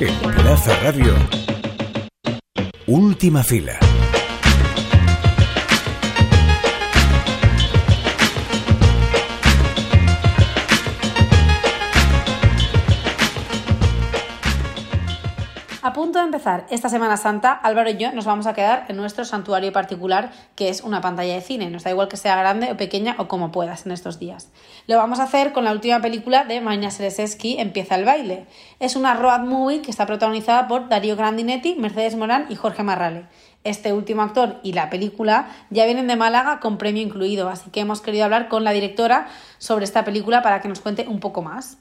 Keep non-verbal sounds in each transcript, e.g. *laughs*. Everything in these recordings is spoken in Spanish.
En Plaza Radio, última fila. De empezar esta Semana Santa, Álvaro y yo nos vamos a quedar en nuestro santuario particular, que es una pantalla de cine. Nos da igual que sea grande o pequeña o como puedas en estos días. Lo vamos a hacer con la última película de Marina Sereseski, Empieza el baile. Es una road movie que está protagonizada por Darío Grandinetti, Mercedes Morán y Jorge Marrale. Este último actor y la película ya vienen de Málaga con premio incluido, así que hemos querido hablar con la directora sobre esta película para que nos cuente un poco más.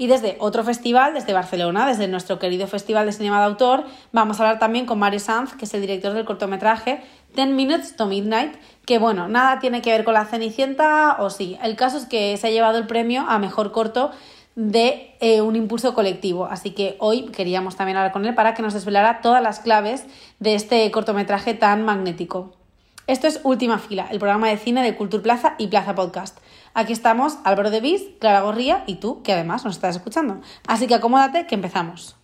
Y desde otro festival, desde Barcelona, desde nuestro querido Festival de Cinema de Autor, vamos a hablar también con Mario Sanz, que es el director del cortometraje Ten Minutes to Midnight, que bueno, nada tiene que ver con la Cenicienta o sí. El caso es que se ha llevado el premio a mejor corto de eh, un impulso colectivo. Así que hoy queríamos también hablar con él para que nos desvelara todas las claves de este cortometraje tan magnético. Esto es Última Fila, el programa de cine de Cultura Plaza y Plaza Podcast. Aquí estamos Álvaro de Viz, Clara Gorría y tú, que además nos estás escuchando. Así que acomódate que empezamos.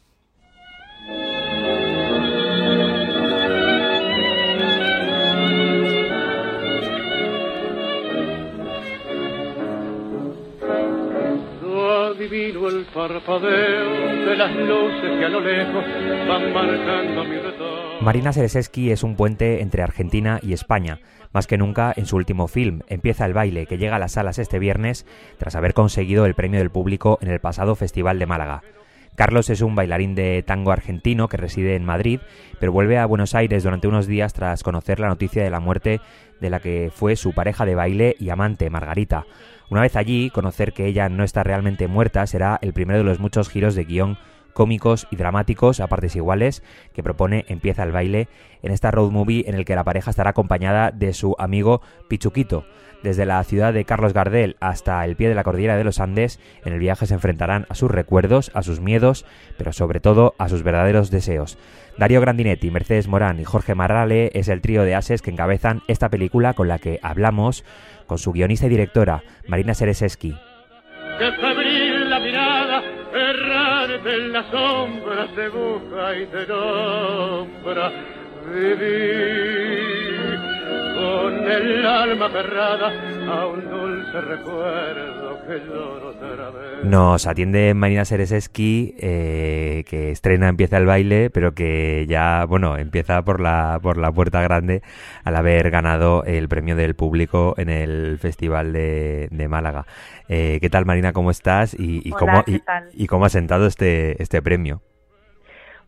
Marina Sereseski es un puente entre Argentina y España. Más que nunca, en su último film, Empieza el baile, que llega a las salas este viernes tras haber conseguido el premio del público en el pasado Festival de Málaga. Carlos es un bailarín de tango argentino que reside en Madrid, pero vuelve a Buenos Aires durante unos días tras conocer la noticia de la muerte de la que fue su pareja de baile y amante, Margarita. Una vez allí, conocer que ella no está realmente muerta será el primero de los muchos giros de guion cómicos y dramáticos a partes iguales que propone Empieza el baile en esta road movie en el que la pareja estará acompañada de su amigo Pichuquito. Desde la ciudad de Carlos Gardel hasta el pie de la cordillera de los Andes, en el viaje se enfrentarán a sus recuerdos, a sus miedos, pero sobre todo a sus verdaderos deseos. Darío Grandinetti, Mercedes Morán y Jorge Marrale es el trío de ases que encabezan esta película con la que hablamos con su guionista y directora, Marina Sereseski. Con el alma cerrada a un dulce recuerdo que lloro otra vez. Nos atiende Marina Sereseski, eh, que estrena Empieza el baile, pero que ya, bueno, empieza por la, por la puerta grande al haber ganado el premio del público en el Festival de, de Málaga. Eh, ¿Qué tal, Marina? ¿Cómo estás? ¿Y, y Hola, cómo, ¿qué y, tal? y cómo ha sentado este, este premio?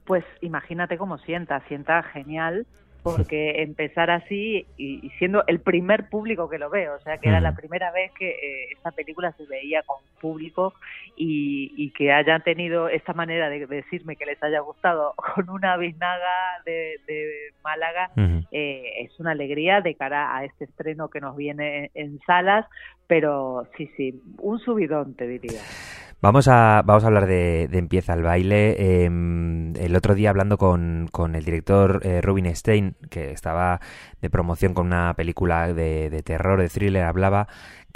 Pues imagínate cómo sienta, sienta genial, porque *laughs* empezar así y, y siendo el primer público que lo ve, o sea que era la primera vez que eh, esta película se veía con público y, y que hayan tenido esta manera de decirme que les haya gustado *laughs* con una biznaga de, de Málaga, eh, es una alegría de cara a este estreno que nos viene en salas, pero sí, sí, un subidón te diría. Vamos a, vamos a hablar de, de Empieza el baile. Eh, el otro día hablando con, con el director eh, Rubin Stein, que estaba de promoción con una película de terror, de thriller, hablaba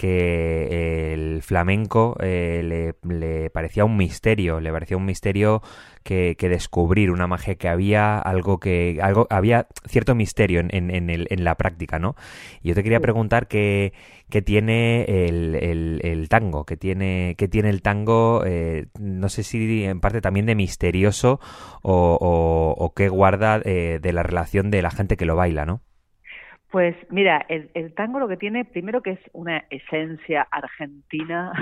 que el flamenco eh, le, le parecía un misterio, le parecía un misterio que, que descubrir, una magia que había, algo que, algo, había cierto misterio en, en, en, el- en la práctica, ¿no? Y yo te quería preguntar qué, qué tiene el, el, el tango, qué tiene, qué tiene el tango, eh, no sé si en parte también de misterioso o, o, o qué guarda eh, de la relación de la gente que lo baila, ¿no? Pues mira, el, el tango lo que tiene, primero que es una esencia argentina,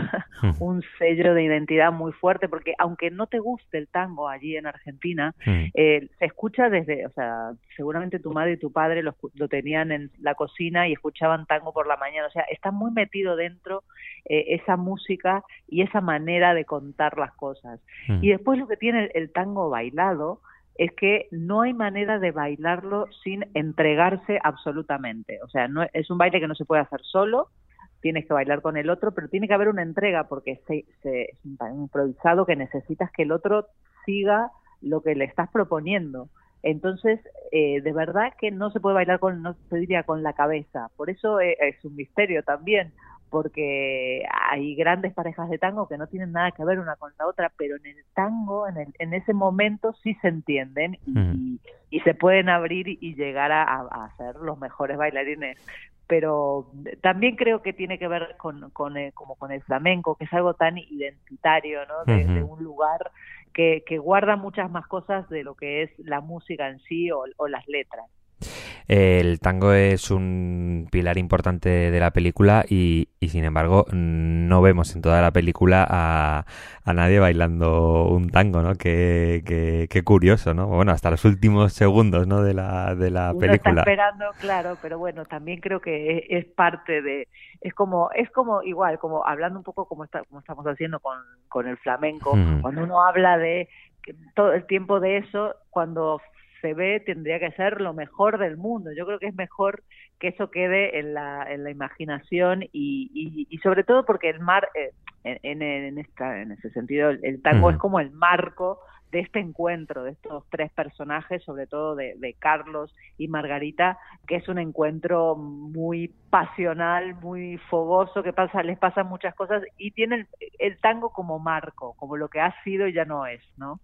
Ujú. *laughs* un sello de identidad muy fuerte, porque aunque no te guste el tango allí en Argentina, Mm. eh, se escucha desde, o sea, seguramente tu madre y tu padre lo, lo tenían en la cocina y escuchaban tango por la mañana, o sea, está muy metido dentro eh, esa música y esa manera de contar las cosas. Mm. Y después lo que tiene el, el tango bailado es que no hay manera de bailarlo sin entregarse absolutamente. O sea, no es un baile que no se puede hacer solo, tienes que bailar con el otro, pero tiene que haber una entrega porque se, se- es improvisado que necesitas que el otro siga lo que le estás proponiendo. Entonces, eh, de verdad que no se puede bailar con, no se diría con la cabeza. Por eso eh, es un misterio también, porque hay grandes parejas de tango que no tienen nada que ver una con la otra, pero en el tango, en, el, en ese momento sí se entienden y, y se pueden abrir y llegar a, a, ser los mejores bailarines pero también creo que tiene que ver con, con el, como con el flamenco, que es algo tan identitario, ¿no? De, de un lugar que, que, guarda muchas más cosas de lo que es la música en sí o, o las letras. El tango es un pilar importante de la película y, y sin embargo no vemos en toda la película a, a nadie bailando un tango, ¿no? Qué, qué, qué, curioso, ¿no? Bueno, hasta los últimos segundos, ¿no? De la, de la Uno película. Está esperando, claro, pero bueno, también creo que es, es, parte de, es como, es como igual, como hablando un poco como, está, como estamos haciendo con, con el flamenco, mm. cuando uno habla de todo el tiempo de eso, cuando se ve tendría que ser lo mejor del mundo. Yo creo que es mejor que eso quede en la, en la imaginación y, y, y sobre todo porque el mar, eh, en, en, esta, en ese sentido, el, el tango mm. es como el marco de este encuentro de estos tres personajes, sobre todo de, de, Carlos y Margarita, que es un encuentro muy pasional, muy fogoso, que pasa, les pasan muchas cosas y tienen el, el tango como marco, como lo que ha sido y ya no es, ¿no?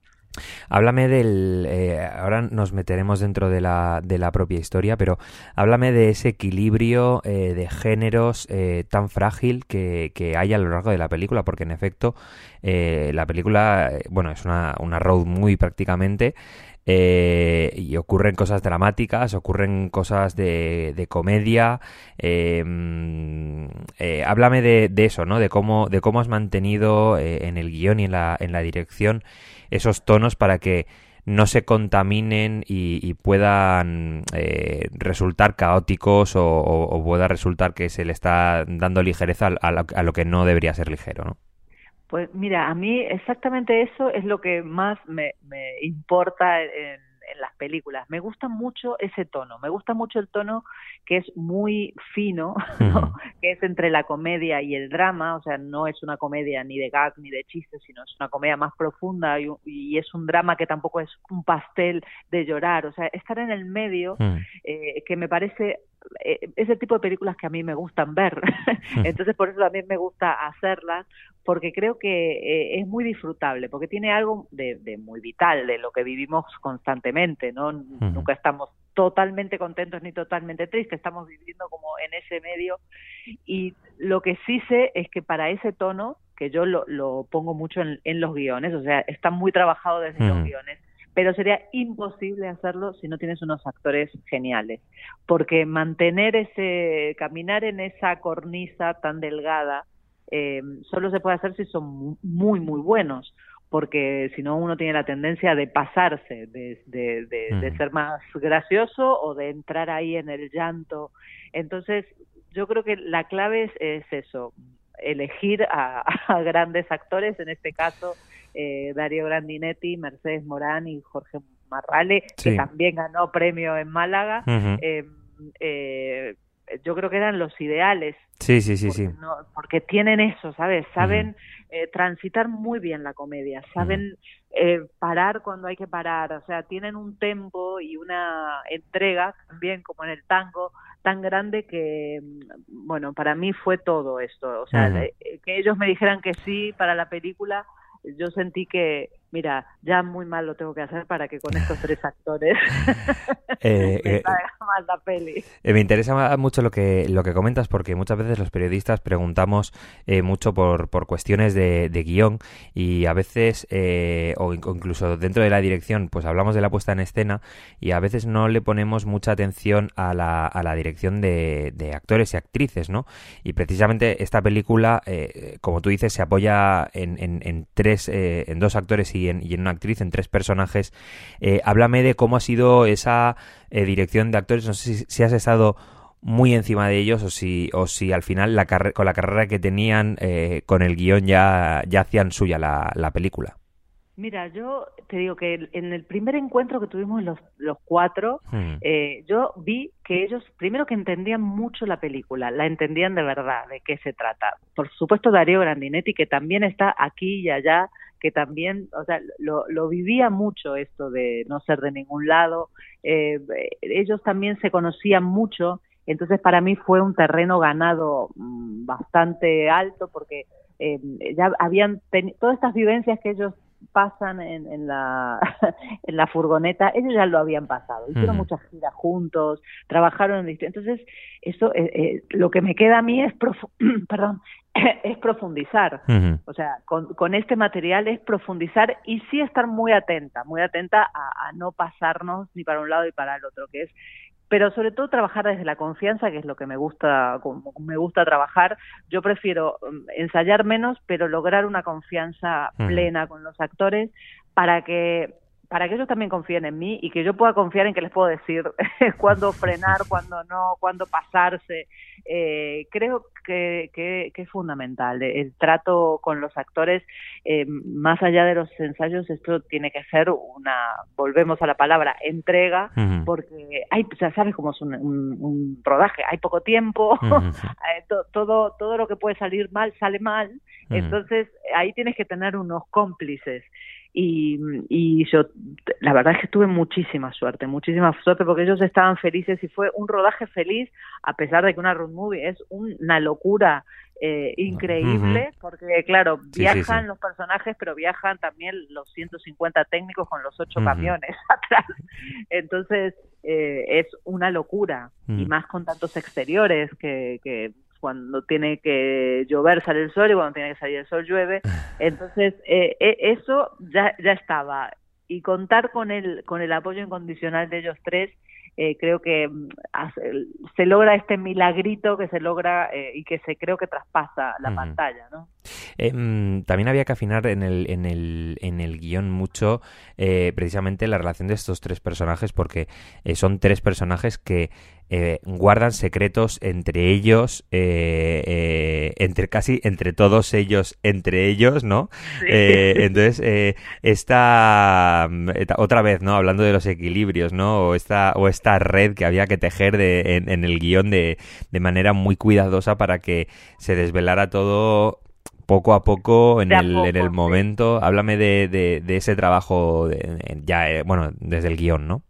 Háblame del. Eh, ahora nos meteremos dentro de la, de la propia historia, pero háblame de ese equilibrio eh, de géneros eh, tan frágil que, que, hay a lo largo de la película, porque en efecto, eh, la película, bueno, es una, una road muy prácticamente. Eh, y ocurren cosas dramáticas, ocurren cosas de, de comedia. Eh, eh, háblame de, de, eso, ¿no? De cómo, de cómo has mantenido eh, en el guion y en la, en la dirección esos tonos para que no se contaminen y, puedan eh, resultar caóticos o, pueda resultar que se le está dando ligereza a, lo, a lo que no debería ser ligero, ¿no? Pues mira, a mí exactamente eso es lo que más me, me importa en, en las películas. Me gusta mucho ese tono, me gusta mucho el tono que es muy fino, *laughs* ¿no? que es entre la comedia y el drama, o sea, no es una comedia ni de gag ni de chistes, sino es una comedia más profunda y, y es un drama que tampoco es un pastel de llorar, o sea, estar en el medio, eh, que me parece eh, ese tipo de películas que a mí me gustan ver. *laughs* Entonces, por eso también me gusta hacerlas, porque creo que eh, es muy disfrutable, porque tiene algo de, de, muy vital, de lo que vivimos constantemente, ¿no? Uh -huh. Nunca estamos totalmente contentos ni totalmente tristes, estamos viviendo como en ese medio. Y lo que sí sé es que para ese tono, que yo lo, lo pongo mucho en, en, los guiones, o sea, está muy trabajado desde uh -huh. los guiones, pero sería imposible hacerlo si no tienes unos actores geniales, porque mantener ese, caminar en esa cornisa tan delgada, eh, solo se puede hacer si son muy, muy buenos, porque si no uno tiene la tendencia de pasarse, de, de, de, mm. de ser más gracioso o de entrar ahí en el llanto. Entonces, yo creo que la clave es, es eso, elegir a, *laughs* a, grandes actores, en este caso eh, Darío Grandinetti, Mercedes Morán y Jorge Marrale, sí. que también ganó premio en Málaga. Uh -huh. eh, eh, yo creo que eran los ideales. Sí, sí, sí, porque, sí. No, porque tienen eso, ¿sabes? Saben uh -huh. eh, transitar muy bien la comedia, saben uh -huh. parar cuando hay que parar, o sea, tienen un tempo y una entrega, también como en el tango, tan grande que, bueno, para mí fue todo esto. O sea, uh -huh. que ellos me dijeran que sí para la película, yo sentí que, mira, ya muy mal lo tengo que hacer para que con estos tres actores eh, *laughs* *laughs* me eh, mal la peli. Eh, me interesa mucho lo que, lo que comentas porque muchas veces los periodistas preguntamos eh, mucho por, por cuestiones de, de, guion y a veces, eh, o incluso dentro de la dirección, pues hablamos de la puesta en escena y a veces no le ponemos mucha atención a la, a la dirección de, de actores y actrices, ¿no? Y precisamente esta película, eh, como tú dices, se apoya en, en, en tres, en dos actores y en, y en, una actriz, en tres personajes. Eh, háblame de cómo ha sido esa eh, dirección de actores. No sé si, si, has estado muy encima de ellos o si, o si al final la con la carrera que tenían eh, con el guion ya, ya hacían suya la, la película. Mira, yo te digo que en el primer encuentro que tuvimos los, los cuatro, hmm. eh, yo vi que ellos, primero que entendían mucho la película, la entendían de verdad, de qué se trata. Por supuesto Darío Grandinetti, que también está aquí y allá, que también, o sea, lo, lo vivía mucho esto de no ser de ningún lado. Eh, ellos también se conocían mucho Entonces para mí fue un terreno ganado mm, bastante alto porque eh, ya habían todas estas vivencias que ellos pasan en, en, la, *laughs* en la furgoneta, ellos ya lo habían pasado, hicieron muchas giras juntos, trabajaron en entonces eso eh, eh, lo que me queda a mí es *clears throat* perdón *clears throat* es profundizar, o sea, con, con, este material es profundizar y sí estar muy atenta, muy atenta a, a no pasarnos ni para un lado ni para el otro, que es pero sobre todo trabajar desde la confianza, que es lo que me gusta, me gusta trabajar. Yo prefiero mm, ensayar menos, pero lograr una confianza plena con los actores para que para que ellos también confíen en mí y que yo pueda confiar en que les puedo decir *laughs* cuándo frenar, cuándo no, cuándo pasarse. Eh, creo que, que, es fundamental. El trato con los actores, eh, más allá de los ensayos, esto tiene que ser una, volvemos a la palabra, entrega, porque hay, ya sabes cómo es un, rodaje, hay poco tiempo, *laughs* eh, todo, todo lo que puede salir mal sale mal, entonces ahí tienes que tener unos cómplices y, y yo la verdad es que tuve muchísima suerte, muchísima suerte porque ellos estaban felices y fue un rodaje feliz a pesar de que una road movie es una locura eh, increíble porque claro viajan los personajes pero viajan también los 150 técnicos con los ocho camiones *laughs* atrás. Entonces eh, es una locura y más con tantos exteriores que, que cuando tiene que llover sale el sol y cuando tiene que salir el sol llueve. *laughs* Entonces, eh, eh, eso ya, ya estaba. Y contar con el, con el apoyo incondicional de ellos tres eh, creo que mm, se logra este milagrito que se logra eh, y que se creo que traspasa la pantalla, ¿no? Eh, mm, también había que afinar en el, en el, en el guion mucho precisamente la relación de estos tres personajes porque son tres personajes que guardan secretos entre ellos, entre casi entre todos ellos, entre ellos, ¿no? entonces, esta mm, otra vez, ¿no? Hablando de los equilibrios, ¿no? O esta, o esta red que había que tejer de, en, el guion de, de manera muy cuidadosa para que se desvelara todo poco a poco en, el, en el momento. Háblame de, de, ese trabajo ya, eh, bueno, desde el guion, ¿no?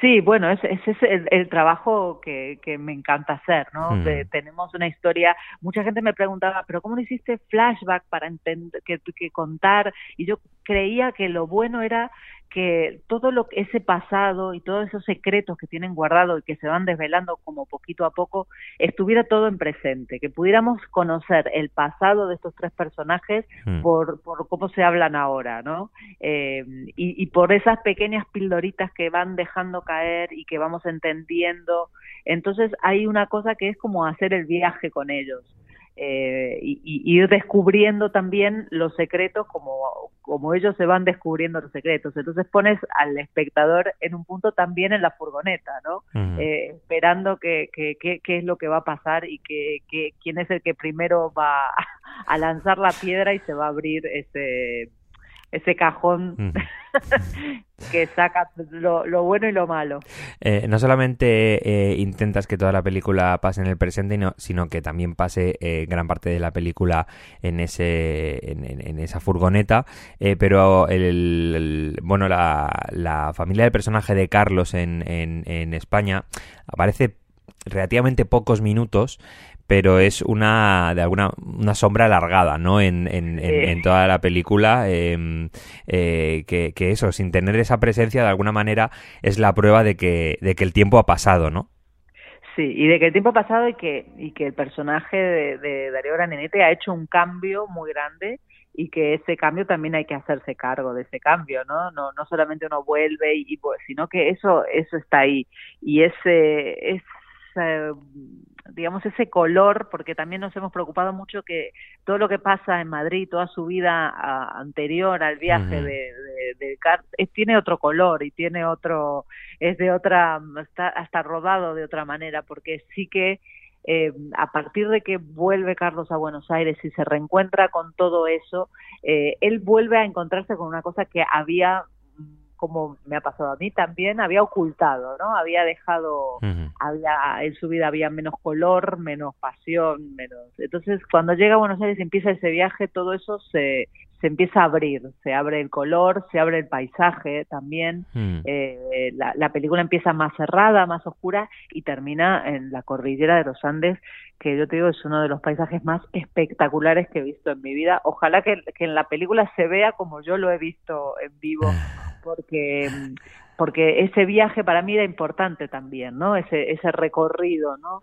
Sí, bueno, ese, es el, trabajo que, que, me encanta hacer, ¿no? Hmm. tenemos una historia, mucha gente me preguntaba, pero ¿cómo no hiciste flashback para entender, que, que contar? Y yo creía que lo bueno era que todo lo ese pasado y todos esos secretos que tienen guardado y que se van desvelando como poquito a poco estuviera todo en presente, que pudiéramos conocer el pasado de estos tres personajes hmm. por, por cómo se hablan ahora, ¿no? Eh, y, y por esas pequeñas pildoritas que van dejando caer y que vamos entendiendo. Entonces hay una cosa que es como hacer el viaje con ellos eh, y, ir descubriendo también los secretos como, como ellos se van descubriendo los secretos. Entonces pones al espectador en un punto también en la furgoneta, ¿no? eh, esperando que, que, qué es lo que va a pasar y que, que, quién es el que primero va *laughs* a lanzar la piedra y se va a abrir ese ese cajón *laughs* que saca lo, bueno y lo malo. Eh, no solamente eh, intentas que toda la película pase en el presente, sino que también pase eh, gran parte de la película en ese en, esa furgoneta, pero el, bueno la, la, familia del personaje de Carlos en, en, en España aparece relativamente pocos minutos pero es una de alguna una sombra alargada no en, en, en, toda la película em, eh, que, que, eso sin tener esa presencia de alguna manera es la prueba de que de que el tiempo ha pasado no Sí, y de que el tiempo ha pasado y que, y que el personaje de, de Darío ha hecho un cambio muy grande y que ese cambio también hay que hacerse cargo de ese cambio, ¿no? No, no solamente uno vuelve y, pues, sino que eso, eso está ahí. Y ese, ese digamos, ese color, porque también nos hemos preocupado mucho que todo lo que pasa en Madrid, toda su vida anterior al viaje de, de, tiene otro color y tiene otro, es de otra, está hasta rodado de otra manera, porque sí que eh, a partir de que vuelve Carlos a Buenos Aires y se reencuentra con todo eso, eh, él vuelve a encontrarse con una cosa que había como me ha pasado a mí también, había ocultado, ¿no? Había dejado, había, en su vida había menos color, menos pasión, menos. Entonces, cuando llega a Buenos Aires y empieza ese viaje, todo eso se, se empieza a abrir, se abre el color, se abre el paisaje también, Mm. eh, la, la película empieza más cerrada, más oscura y termina en la cordillera de los Andes, que yo te digo es uno de los paisajes más espectaculares que he visto en mi vida. Ojalá que, que en la película se vea como yo lo he visto en vivo, *laughs* porque porque ese viaje para mí era importante también, ¿no? Ese, ese recorrido, ¿no?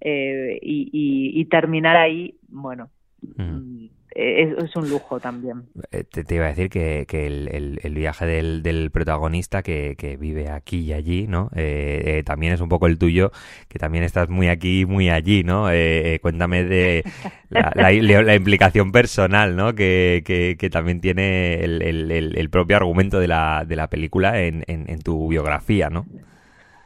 Eh, y, y, y terminar ahí, bueno, Mm. Es, es un lujo también. Eh, Te, te iba a decir que, que el, el- el viaje del, del protagonista que, que vive aquí y allí, ¿no? Eh, eh, también es un poco el tuyo, que también estás muy aquí y muy allí, ¿no? Eh, eh, cuéntame de la, la- *laughs* la implicación personal, ¿no? Que, que, que también tiene el, el- el- el propio argumento de la, de la película en, en, en tu biografía, ¿no?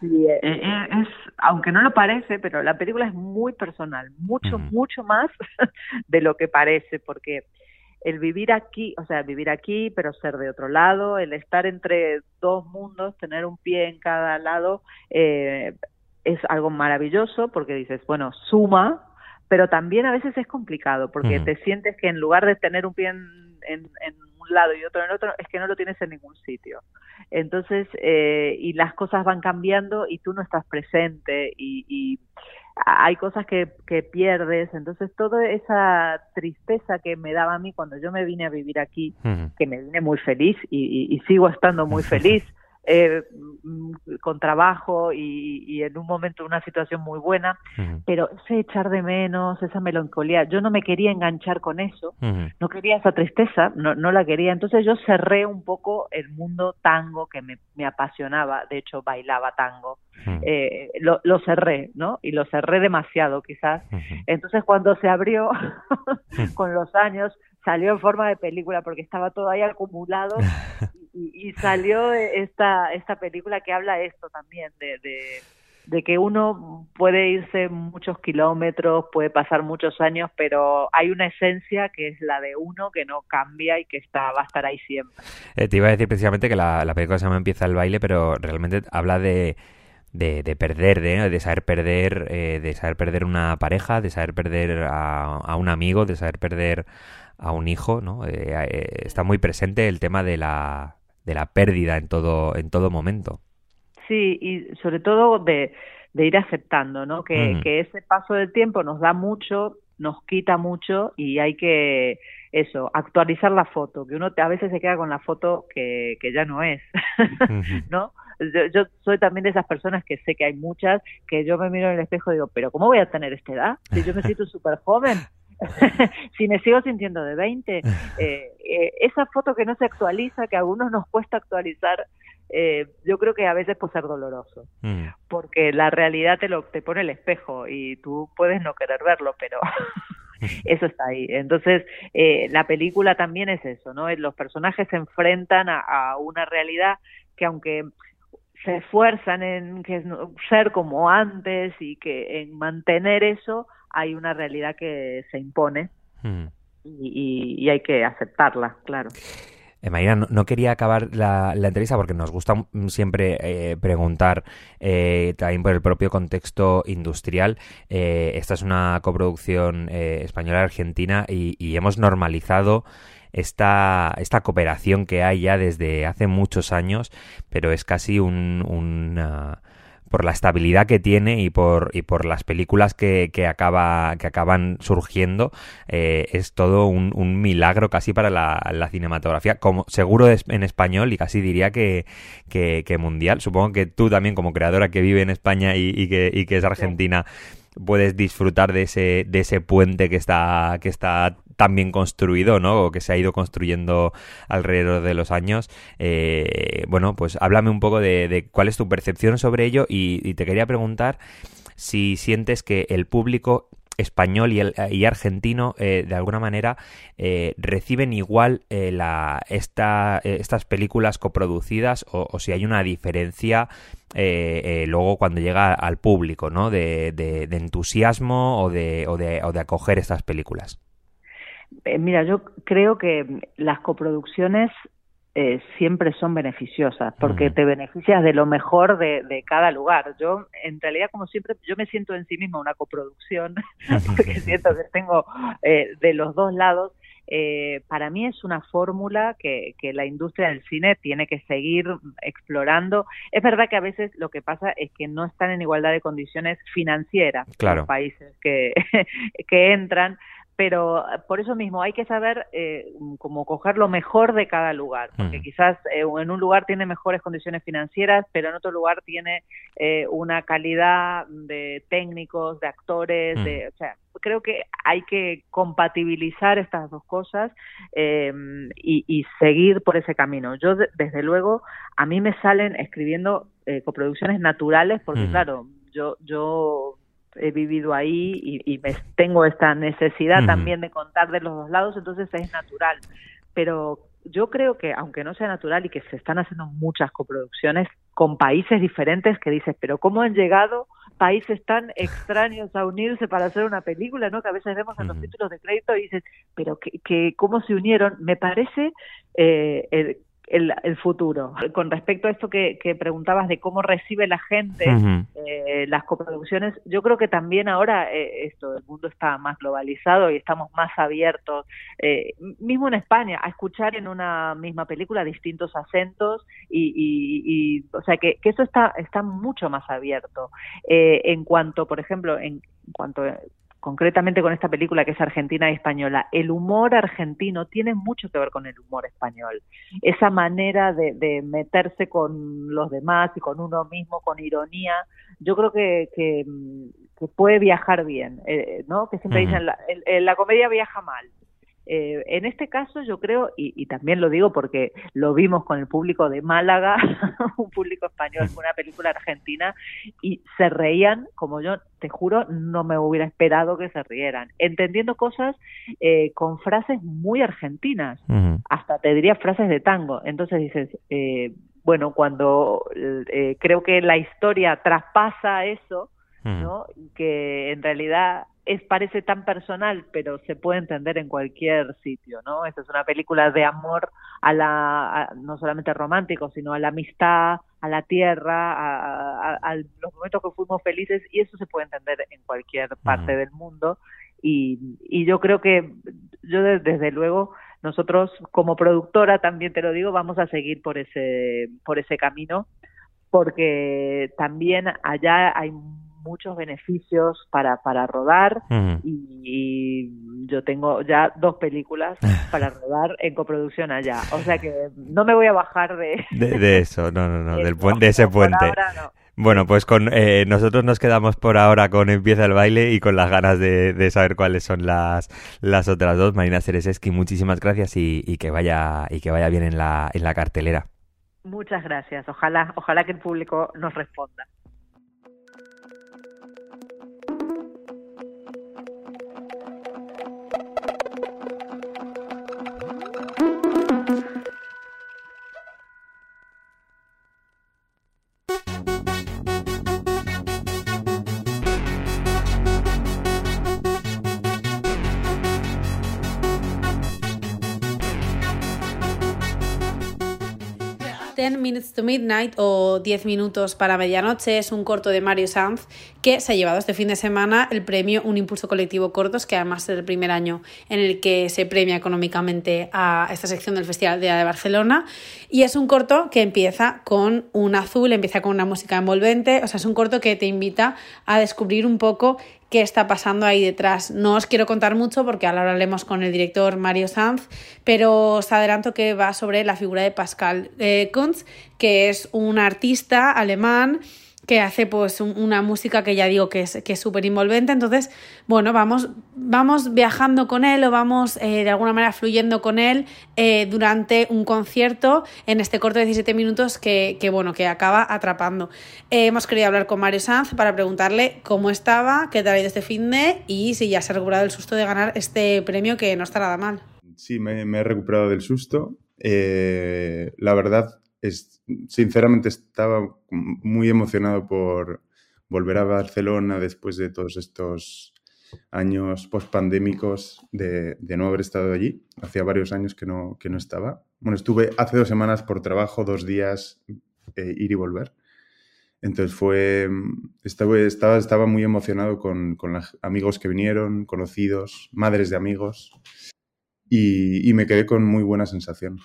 Sí, eh, eh, es, aunque no lo parece, pero la película es muy personal, mucho, mucho más *laughs* de lo que parece, porque el vivir aquí, o sea, vivir aquí, pero ser de otro lado, el estar entre dos mundos, tener un pie en cada lado, eh, es algo maravilloso porque dices, bueno, suma, pero también a veces es complicado porque te sientes que en lugar de tener un pie en, en, en un lado y otro en el otro, es que no lo tienes en ningún sitio. Entonces, eh, y las cosas van cambiando y tú no estás presente y, y hay cosas que, que pierdes. Entonces, toda esa tristeza que me daba a mí cuando yo me vine a vivir aquí, que me vine muy feliz y, y- y sigo estando muy *laughs* feliz, eh, mm, con trabajo y, y en un momento una situación muy buena, pero ese echar de menos, esa melancolía, yo no me quería enganchar con eso, no quería esa tristeza, no, no la quería. Entonces yo cerré un poco el mundo tango que me, me apasionaba, de hecho bailaba tango, eh, lo, lo cerré, ¿no? Y lo cerré demasiado quizás. Entonces cuando se abrió *laughs* con los años, salió en forma de película porque estaba todo ahí acumulado *laughs* y, y salió esta, esta película que habla esto también, de, de, de que uno puede irse muchos kilómetros, puede pasar muchos años, pero hay una esencia que es la de uno que no cambia y que está, va a estar ahí siempre. Eh, te iba a decir precisamente que la, la película se llama Empieza el baile, pero realmente habla de, de, de perder, de, de saber perder, eh, de saber perder una pareja, de saber perder a, a un amigo, de saber perder a un hijo, ¿no? Eh, eh, está muy presente el tema de la, de la pérdida en todo, en todo momento. Sí, y sobre todo de, de ir aceptando, ¿no? Que, Ujú. que ese paso del tiempo nos da mucho, nos quita mucho y hay que, eso, actualizar la foto, que uno te- a veces se queda con la foto que, que ya no es. *laughs* ¿no? Yo, yo soy también de esas personas que sé que hay muchas que yo me miro en el espejo y digo, pero ¿cómo voy a tener esta edad? Si yo me *laughs* siento súper joven. *laughs* si me sigo sintiendo de 20, eh, eh, esa foto que no se actualiza, que a algunos nos cuesta actualizar, eh, yo creo que a veces puede ser doloroso, Mm. porque la realidad te lo te pone el espejo y tú puedes no querer verlo, pero *laughs* eso está ahí. Entonces, eh, la película también es eso, ¿no? Los personajes se enfrentan a, a una realidad que aunque se esfuerzan en que ser como antes y que en mantener eso, hay una realidad que se impone Mm. y, y- y hay que aceptarla, claro. Eh, no, no quería acabar la, la entrevista porque nos gusta mm, siempre eh, preguntar eh, también por el propio contexto industrial. Eh, esta es una coproducción eh, española-argentina y, y hemos normalizado esta, esta cooperación que hay ya desde hace muchos años, pero es casi un... un, ah, por la estabilidad que tiene y por, y por las películas que, que, acaba, que acaban surgiendo, eh, es todo un, un milagro casi para la, la cinematografía, como seguro en español y casi diría que, que, que mundial. Supongo que tú también como creadora que vive en España y, y que, y que es argentina puedes disfrutar de ese, de ese puente que está, que está tan bien construido, ¿no? O que se ha ido construyendo alrededor de los años. Eh, bueno, pues háblame un poco de, cuál es tu percepción sobre ello y, te quería preguntar si sientes que el público español y, el, argentino eh, de alguna manera eh, reciben igual esta, estas películas coproducidas o, si hay una diferencia luego cuando llega al público ¿no? de, entusiasmo o de acoger estas películas Eh, mira, yo creo que las coproducciones eh, siempre son beneficiosas porque Ujú. te beneficias de lo mejor de, de cada lugar. Yo, en realidad, como siempre, yo me siento en sí misma una coproducción *laughs* *laughs* porque siento que tengo eh, de los dos lados eh, para mí es una fórmula que, que, la industria del cine tiene que seguir explorando. Es verdad que a veces lo que pasa es que no están en igualdad de condiciones financieras los países que, *laughs* que entran, pero por eso mismo hay que saber eh, cómo coger lo mejor de cada lugar, porque mm. quizás eh, en un lugar tiene mejores condiciones financieras, pero en otro lugar tiene eh, una calidad de técnicos, de actores, de, mm. o sea, creo que hay que compatibilizar estas dos cosas em, y, seguir por ese camino. Yo, desde luego, a mí me salen escribiendo eh, coproducciones naturales, porque mm. claro, yo, yo he vivido ahí y, me, tengo esta necesidad también de contar de los dos lados, entonces es natural. Pero yo creo que, aunque no sea natural y que se están haciendo muchas coproducciones con países diferentes, que dices, pero ¿cómo han llegado países tan *laughs* extraños a unirse para hacer una película, ¿no? Que a veces vemos en los títulos de crédito y dices, pero que, que cómo se unieron. Me parece eh, el, futuro. Con respecto a esto que, preguntabas de cómo recibe la gente eh, las coproducciones, yo creo que también ahora eh, esto, el mundo está más globalizado y estamos más abiertos, eh, mismo en España, a escuchar en una misma película distintos acentos y, o sea que, que, eso está, está mucho más abierto. en cuanto, por ejemplo, en cuanto concretamente con esta película que es argentina y española, el humor argentino tiene mucho que ver con el humor español. Esa manera de, meterse con los demás y con uno mismo, con ironía, yo creo que, que, puede viajar bien, eh, ¿no? Que siempre dicen, la, la comedia viaja mal. Eh, en este caso yo creo, y, también lo digo porque lo vimos con el público de Málaga, *laughs* un público español, una película argentina, y se reían, como yo te juro, no me hubiera esperado que se rieran, entendiendo cosas eh, con frases muy argentinas, hasta te diría frases de tango. Entonces dices, eh, bueno, cuando creo que la historia traspasa eso, ¿no? Que en realidad es parece tan personal, pero se puede entender en cualquier sitio, ¿no? Esta es una película de amor a la no solamente romántico, sino a la amistad, a la tierra, a, los momentos que fuimos felices y eso se puede entender en cualquier parte del mundo y, y yo creo que yo desde luego nosotros como productora también te lo digo vamos a seguir por ese por ese camino porque también allá hay muchos beneficios para, para rodar y, yo tengo ya dos películas *laughs* para rodar en coproducción allá. O sea que no me voy a bajar de... De, eso, no, no, no, *laughs* del de ese puente. Bueno, pues con eh, nosotros nos quedamos por ahora con Empieza el baile y con las ganas de, saber cuáles son las, las otras dos. Marina Cereseski, muchísimas gracias y, y, que vaya y que vaya bien en la, en la cartelera. Muchas gracias. Ojalá, ojalá que el público nos responda. Minutes to Midnight o 10 minutos para medianoche es un corto de Mario Sanz que se ha llevado este fin de semana el premio Un Impulso Colectivo Cortos, que además es el primer año en el que se premia económicamente a esta sección del Festival de, de Barcelona. Y es un corto que empieza con un azul, empieza con una música envolvente, o sea, es un corto que te invita a descubrir un poco qué está pasando ahí detrás. No os quiero contar mucho porque ahora hablaremos con el director Mario Sanz, pero os adelanto que va sobre la figura de Pascal eh, Kunz, que es un artista alemán que hace pues una música que ya digo que es que es súper envolvente. Entonces, bueno, vamos, vamos viajando con él o vamos eh, de alguna manera fluyendo con él eh, durante un concierto en este corto de 17 minutos que, bueno, que acaba atrapando. Eh, hemos querido hablar con Mario Sanz para preguntarle cómo estaba, qué tal ha ido este fin de y si ya se ha recuperado el susto de ganar este premio que no está nada mal. Sí, me, me he recuperado del susto. la verdad, sinceramente estaba muy emocionado por volver a Barcelona después de todos estos años post-pandémicos de, no haber estado allí. Hacía varios años que no, que no estaba. Bueno, estuve hace dos semanas por trabajo, dos días, eh, ir y volver. Entonces fue, estaba, estaba, muy emocionado con, con los amigos que vinieron, conocidos, madres de amigos. y, y me quedé con muy buena sensación.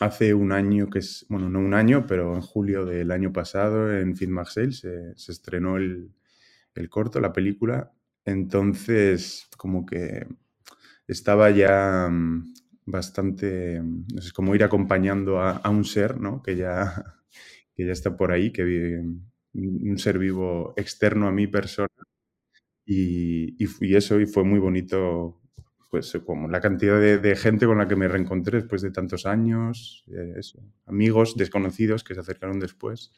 Hace un año, que es, bueno, no un año, pero en julio del año pasado en Film Marseille se, se estrenó el, el corto, la película. Entonces, como que estaba ya mm, bastante, mm, no sé, como ir acompañando a, a un ser, ¿no? Que ya, *laughs* que ya está por ahí, que vive, mm, un ser vivo externo a mi persona. Y, y, y eso, y fue muy bonito, pues como la cantidad de, de, gente con la que me reencontré después de tantos años, eh, eso, amigos desconocidos que se acercaron después.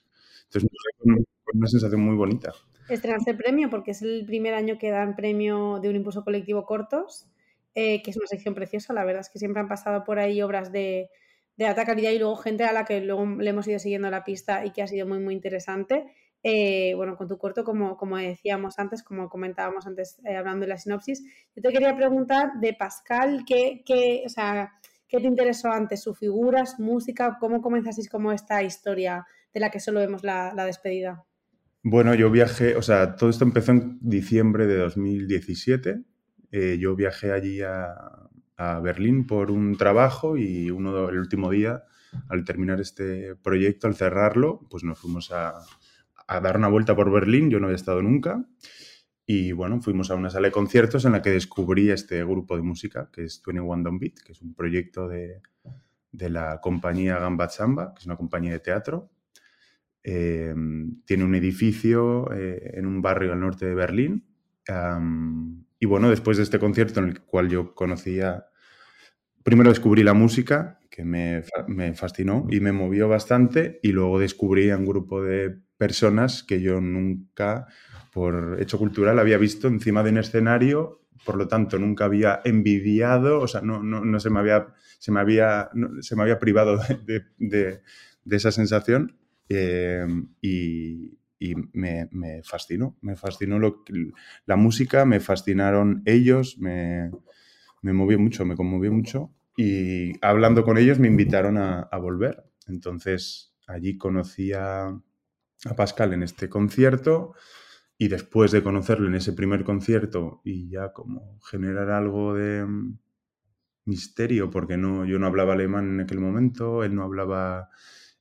Entonces, fue una sensación muy bonita. Estrenarse el premio, porque es el primer año que dan premio de un impulso colectivo cortos eh, que es una sección preciosa, la verdad es que siempre han pasado por ahí obras de, de alta calidad y luego gente a la que luego le hemos ido siguiendo la pista y que ha sido muy, muy interesante. Eh, bueno, con tu corto, como, como decíamos antes, como comentábamos antes eh, hablando de la sinopsis, yo te quería preguntar de Pascal, ¿qué, qué, o sea, ¿qué te interesó antes? ¿Su figura, su música? ¿Cómo comenzasteis como esta historia de la que solo vemos la, la despedida? Bueno, yo viajé, o sea, todo esto empezó en diciembre de 2017 eh, yo viajé allí a, a, Berlín por un trabajo y uno, el último día, al terminar este proyecto, al cerrarlo, pues nos fuimos a, a dar una vuelta por Berlín. Yo no había estado nunca. Y bueno, fuimos a una sala de conciertos en la que descubrí este grupo de música, que es 21 Don't Beat, que es un proyecto de, de la compañía Gamba Samba, que es una compañía de teatro. Eh, tiene un edificio eh, en un barrio al norte de Berlín. Y bueno, después de este concierto en el cual yo conocía, primero descubrí la música, que me, fascinó y me movió bastante, y luego descubrí a un grupo de personas que yo nunca, por hecho cultural, había visto encima de un escenario, por lo tanto nunca había envidiado, o sea, no, no, no se me había, se me había, se me había privado de, esa sensación. Y, y me, me, fascinó, me fascinó lo, la música, me fascinaron ellos, me, me, movió mucho, me conmovió mucho y hablando con ellos me invitaron a, volver. Entonces allí conocí a, Pascal en este concierto y después de conocerlo en ese primer concierto y ya como generar algo de misterio, porque no, yo no hablaba alemán en aquel momento, él no hablaba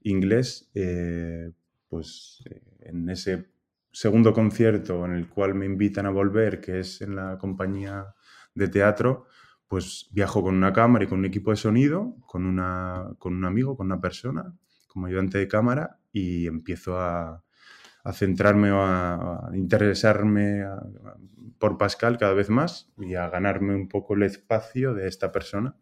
inglés, eh, pues eh, en ese segundo concierto en el cual me invitan a volver, que es en la compañía de teatro, pues viajo con una cámara y con un equipo de sonido, con, una, con un amigo, con una persona, como ayudante de cámara, y empiezo a, centrarme o a, interesarme por Pascal cada vez más y a ganarme un poco el espacio de esta persona,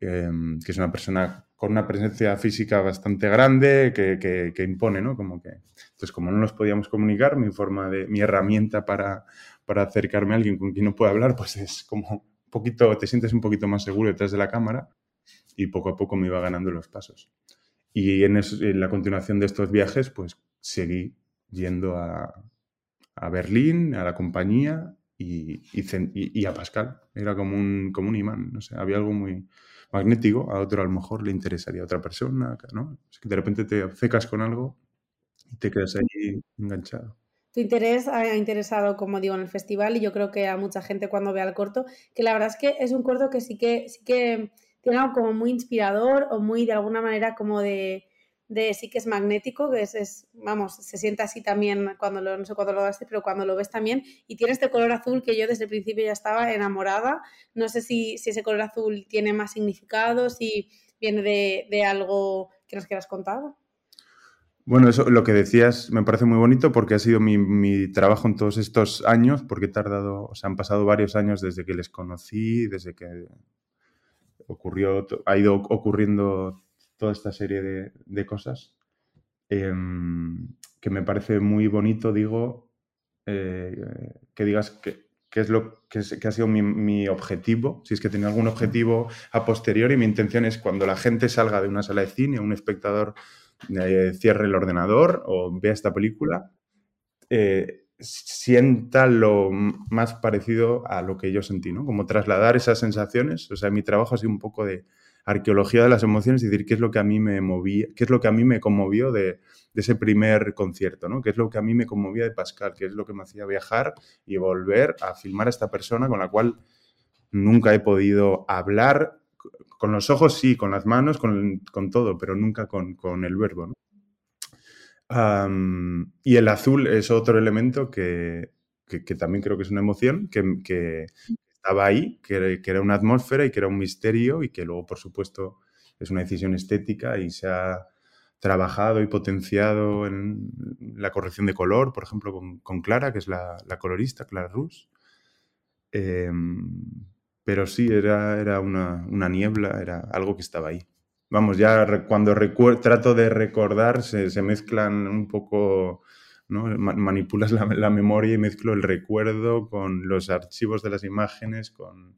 eh, que es una persona con una presencia física bastante grande que, que, que, impone, ¿no? Como que, entonces, como no nos podíamos comunicar, mi forma de, mi herramienta para, para acercarme a alguien con quien no puedo hablar, pues es como poquito, te sientes un poquito más seguro detrás de la cámara y poco a poco me iba ganando los pasos. Y en, la continuación de estos viajes, pues seguí yendo a, a Berlín, a la compañía y, y, a Pascal. Era como un, como un imán, no sé, había algo muy, magnético, a otro a lo mejor le interesaría a otra persona, ¿no? Es que de repente te obcecas con algo y te quedas ahí enganchado. Tu interés ha interesado, como digo, en el festival y yo creo que a mucha gente cuando vea el corto, que la verdad es que es un corto que sí que, sí que tiene algo como muy inspirador o muy de alguna manera como de, sí que es magnético, que es, vamos, se siente así también cuando lo, no sé cuándo lo daste, pero cuando lo ves también, y tiene este color azul que yo desde el principio ya estaba enamorada, no sé si, si ese color azul tiene más significado, si viene de, de algo que nos quieras contar. Bueno, eso lo que decías me parece muy bonito porque ha sido mi, mi, trabajo en todos estos años, porque he tardado, o sea, han pasado varios años desde que les conocí, desde que ocurrió, ha ido ocurriendo toda esta serie de, de cosas eh, que me parece muy bonito, digo, eh, que digas que, que, es lo que, que ha sido mi, mi, objetivo, si es que tenía algún objetivo a posteriori, mi intención es cuando la gente salga de una sala de cine, un espectador eh, cierre el ordenador o vea esta película, eh, sienta lo más parecido a lo que yo sentí, ¿no? Como trasladar esas sensaciones. O sea, mi trabajo ha sido un poco de arqueología de las emociones, es decir, qué es lo que a mí me movía, qué es lo que a mí me conmovió de, de, ese primer concierto, ¿no? Qué es lo que a mí me conmovía de Pascal, qué es lo que me hacía viajar y volver a filmar a esta persona con la cual nunca he podido hablar con los ojos sí, con las manos, con, todo, pero nunca con, el verbo. y el azul es otro elemento que, también creo que es una emoción, que, estaba ahí, que, era una atmósfera y que era un misterio y que luego, por supuesto, es una decisión estética y se ha trabajado y potenciado en la corrección de color, por ejemplo, con, Clara, que es la, colorista, Clara Rus. Em, pero sí, era, era una, niebla, era algo que estaba ahí. Vamos, ya cuando trato de recordar, se, mezclan un poco, ¿no? manipulas la, la, memoria y mezclo el recuerdo con los archivos de las imágenes, con,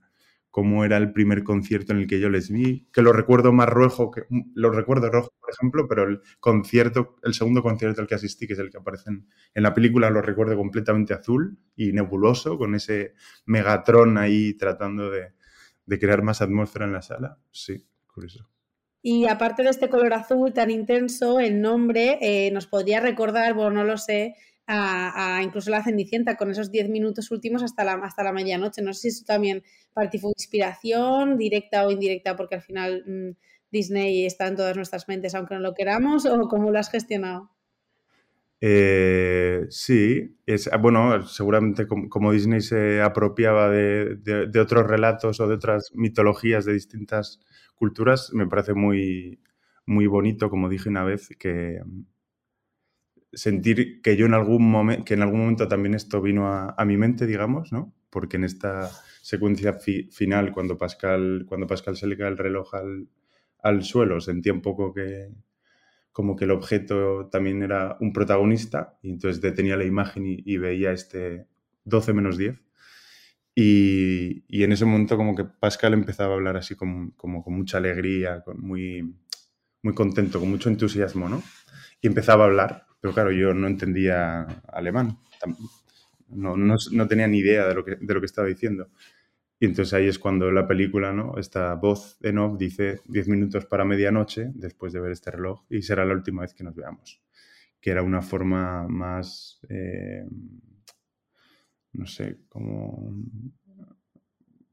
cómo era el primer concierto en el que yo les vi, que lo recuerdo más rojo, que lo recuerdo rojo, por ejemplo, pero el concierto, el segundo concierto al que asistí, que es el que aparece en, la película, lo recuerdo completamente azul y nebuloso, con ese Megatron ahí tratando de, crear más atmósfera en la sala. Sí, curioso. Y aparte de este color azul tan intenso, el nombre eh, nos podría recordar, bueno, no lo sé, a, incluso la Cenicienta con esos 10 minutos últimos hasta la, hasta la medianoche. No sé si eso también para ti fue inspiración, directa o indirecta, porque al final mm, Disney está en todas nuestras mentes, aunque no lo queramos, o cómo lo has gestionado. Eh, sí, es, bueno, seguramente como, Disney se apropiaba de, de, otros relatos o de otras mitologías de distintas culturas, me parece muy, muy bonito, como dije una vez, que, sentir que yo en algún momento, que en algún momento también esto vino a, mi mente, digamos, ¿no? Porque en esta secuencia final, cuando Pascal, cuando Pascal se le cae el reloj al, suelo, sentía un poco que como que el objeto también era un protagonista y entonces detenía la imagen y, veía este 12 menos 10. Y, y, en ese momento como que Pascal empezaba a hablar así como, como con mucha alegría, con muy, muy contento, con mucho entusiasmo, ¿no? Y empezaba a hablar pero claro, yo no entendía alemán. No, no, tenía ni idea de lo, que, de lo que estaba diciendo. Y entonces ahí es cuando la película, ¿no? Esta voz en off dice 10 minutos para medianoche después de ver este reloj y será la última vez que nos veamos. Que era una forma más, eh, no sé, como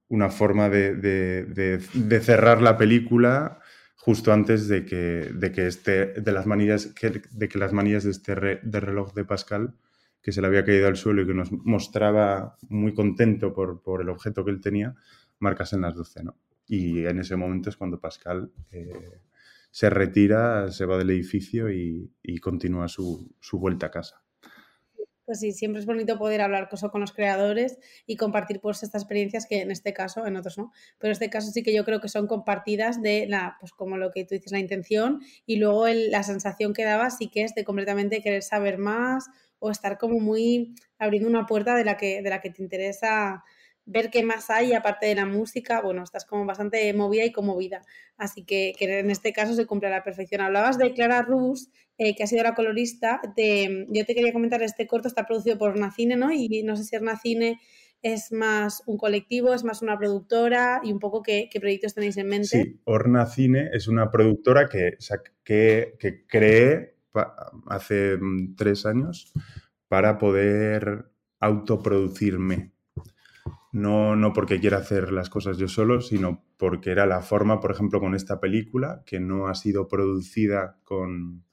una forma de, de cerrar la película justo antes de que, de que este, de las manillas, de que las manillas de este de reloj de Pascal, que se le había caído al suelo y que nos mostraba muy contento por, por el objeto que él tenía, marcasen las 12, ¿no? Y en ese momento es cuando Pascal eh, se retira, se va del edificio y, y continúa su, su vuelta a casa. Pues sí, siempre es bonito poder hablar con los creadores y compartir pues estas experiencias que en este caso, en otros no, pero en este caso sí que yo creo que son compartidas de la, pues como lo que tú dices, la intención y luego la sensación que daba sí que es de completamente querer saber más o estar como muy abriendo una puerta de la que, de la que te interesa ver qué más hay aparte de la música, bueno, estás como bastante movida y conmovida. Así que, en este caso se cumple a la perfección. Hablabas de Clara Rus, eh, que ha sido la colorista. De, yo te quería comentar, este corto está producido por Nacine, ¿no? Y no sé si Nacine es más un colectivo, es más una productora y un poco qué, proyectos tenéis en mente. Sí, Orna Cine es una productora que, que, que creé hace tres años para poder autoproducirme no, no porque quiera hacer las cosas yo solo, sino porque era la forma, por ejemplo, con esta película, que no ha sido producida con,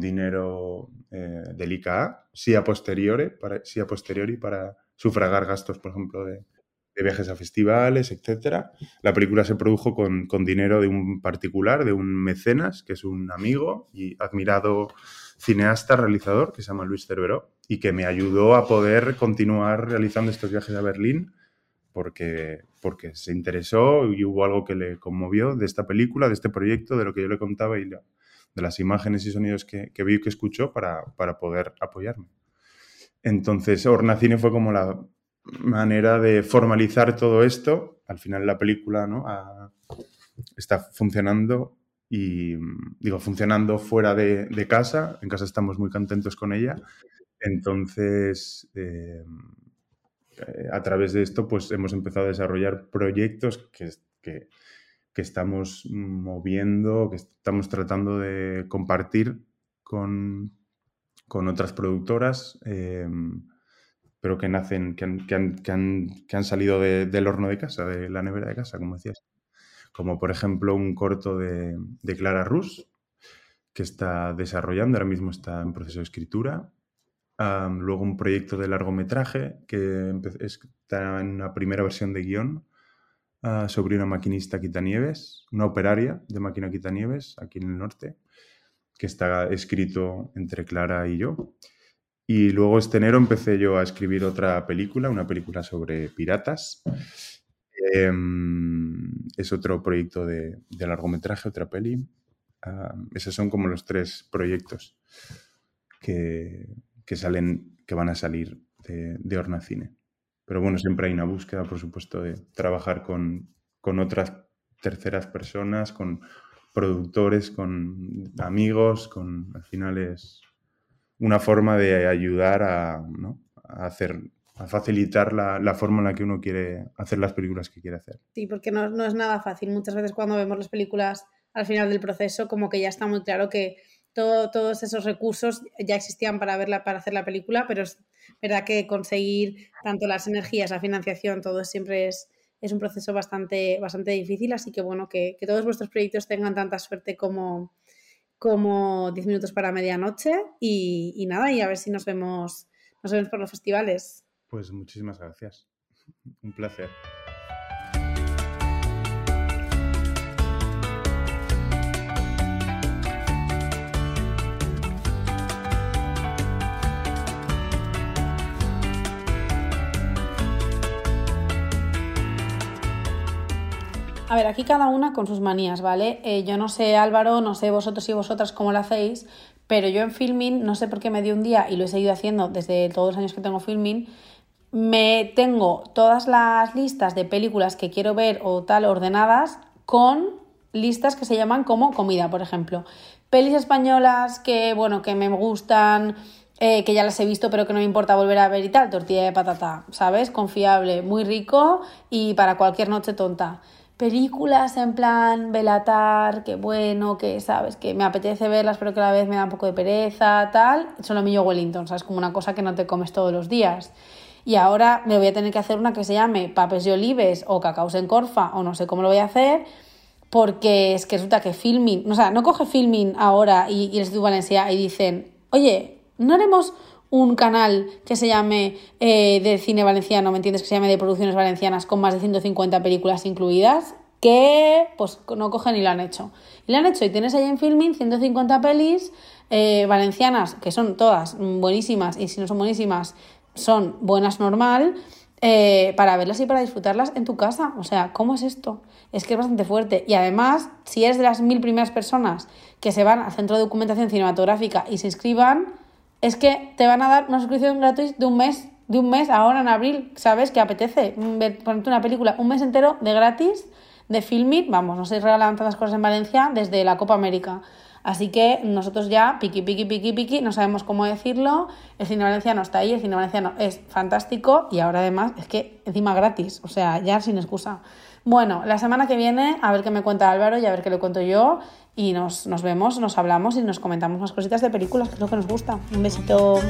dinero eh, del ICA, sí a posteriori, para, sí a posteriori para sufragar gastos, por ejemplo, de, viajes a festivales, etc. La película se produjo con, con, dinero de un particular, de un mecenas, que es un amigo y admirado cineasta, realizador, que se llama Luis Cerveró, y que me ayudó a poder continuar realizando estos viajes a Berlín porque, porque se interesó y hubo algo que le conmovió de esta película, de este proyecto, de lo que yo le contaba y de las imágenes y sonidos que, que vi y que escuchó para, para, poder apoyarme. Entonces, Hornacine fue como la manera de formalizar todo esto. Al final la película ¿no? está funcionando y digo, funcionando fuera de, casa. En casa estamos muy contentos con ella. Entonces, eh, eh, a través de esto, pues hemos empezado a desarrollar proyectos que, que, estamos moviendo, que estamos tratando de compartir con, con otras productoras. Em, pero que nacen, que han, que han, que han, que salido de- del horno de casa, de la nevera de casa, como decías. Como por ejemplo un corto de, Clara Rus, que está desarrollando, ahora mismo está en proceso de escritura. Luego un proyecto de largometraje que está en una primera versión de guion ah, sobre una maquinista quitanieves, una operaria de máquina quitanieves aquí en el norte, que está escrito entre Clara y yo. Y luego este enero empecé yo a escribir otra película, una película sobre piratas. Em, es otro proyecto de, de largometraje, otra peli. Ah, esos son como los tres proyectos que, que salen, que van a salir de, de Horna Cine. Pero bueno, siempre hay una búsqueda, por supuesto, de trabajar con, con otras terceras personas, con productores, con amigos, con al final es una forma de ayudar a, ¿no? a hacer, a facilitar la, la forma en la que uno quiere hacer las películas que quiere hacer. Sí, porque no, no es nada fácil. Muchas veces cuando vemos las películas al final del proceso, como que ya está muy claro que todo- todos esos recursos ya existían para verla, para hacer la película, pero es verdad que conseguir tanto las energías, la financiación, todo siempre es, es un proceso bastante, bastante difícil. Así que bueno, que, que todos vuestros proyectos tengan tanta suerte como, como 10 minutos para medianoche. Y, y nada, y a ver si nos vemos, nos vemos por los festivales. Pues muchísimas gracias. Un placer. A ver, aquí cada una con sus manías, ¿vale? Eh, yo no sé, Álvaro, no sé vosotros y vosotras cómo lo hacéis, pero yo en filming, no sé por qué me dio un día y lo he seguido haciendo desde todos los años que tengo filming, me tengo todas las listas de películas que quiero ver o tal ordenadas con listas que se llaman como comida, por ejemplo. Pelis españolas que, bueno, que me gustan, eh, que ya las he visto pero que no me importa volver a ver y tal, tortilla de patata, ¿sabes? Confiable, muy rico y para cualquier noche tonta. Películas en plan Belatar, que bueno, que sabes, que me apetece verlas pero que a la vez me da un poco de pereza, tal, Solomillo Wellington, ¿sabes? Como una cosa que no te comes todos los días. Y ahora me voy a tener que hacer una que se llame Papes y Olives o Cacaos en Corfa o no sé cómo lo voy a hacer porque es que resulta que Filmin, o sea, no coge Filmin ahora y, el Instituto Valencia y dicen, oye, ¿no haremos un canal que se llame eh, de cine valenciano, ¿me entiendes? Que se llame de producciones valencianas con más de 150 películas incluidas, que pues no cogen y lo han hecho. Y lo han hecho y tienes ahí en Filmin 150 pelis eh, valencianas, que son todas buenísimas y si no son buenísimas, son buenas normal, eh, para verlas y para disfrutarlas en tu casa. O sea, ¿cómo es esto? Es que es bastante fuerte. Y además, si eres de las mil primeras personas que se van al centro de documentación cinematográfica y se inscriban, es que te van a dar una suscripción gratuita de un mes, de un mes ahora en abril, ¿sabes? Que apetece ver, ponerte una película un mes entero de gratis, de Filmit, vamos, no se regalan tantas cosas en Valencia desde la Copa América. Así que nosotros ya, piqui, piqui, piqui, piqui, no sabemos cómo decirlo. El cine valenciano está ahí, el cine valenciano es fantástico y ahora además es que encima gratis, o sea, ya sin excusa. Bueno, la semana que viene a ver qué me cuenta Álvaro y a ver qué le cuento yo y nos, nos vemos, nos hablamos y nos comentamos más cositas de películas, que es lo que nos gusta. Un besito.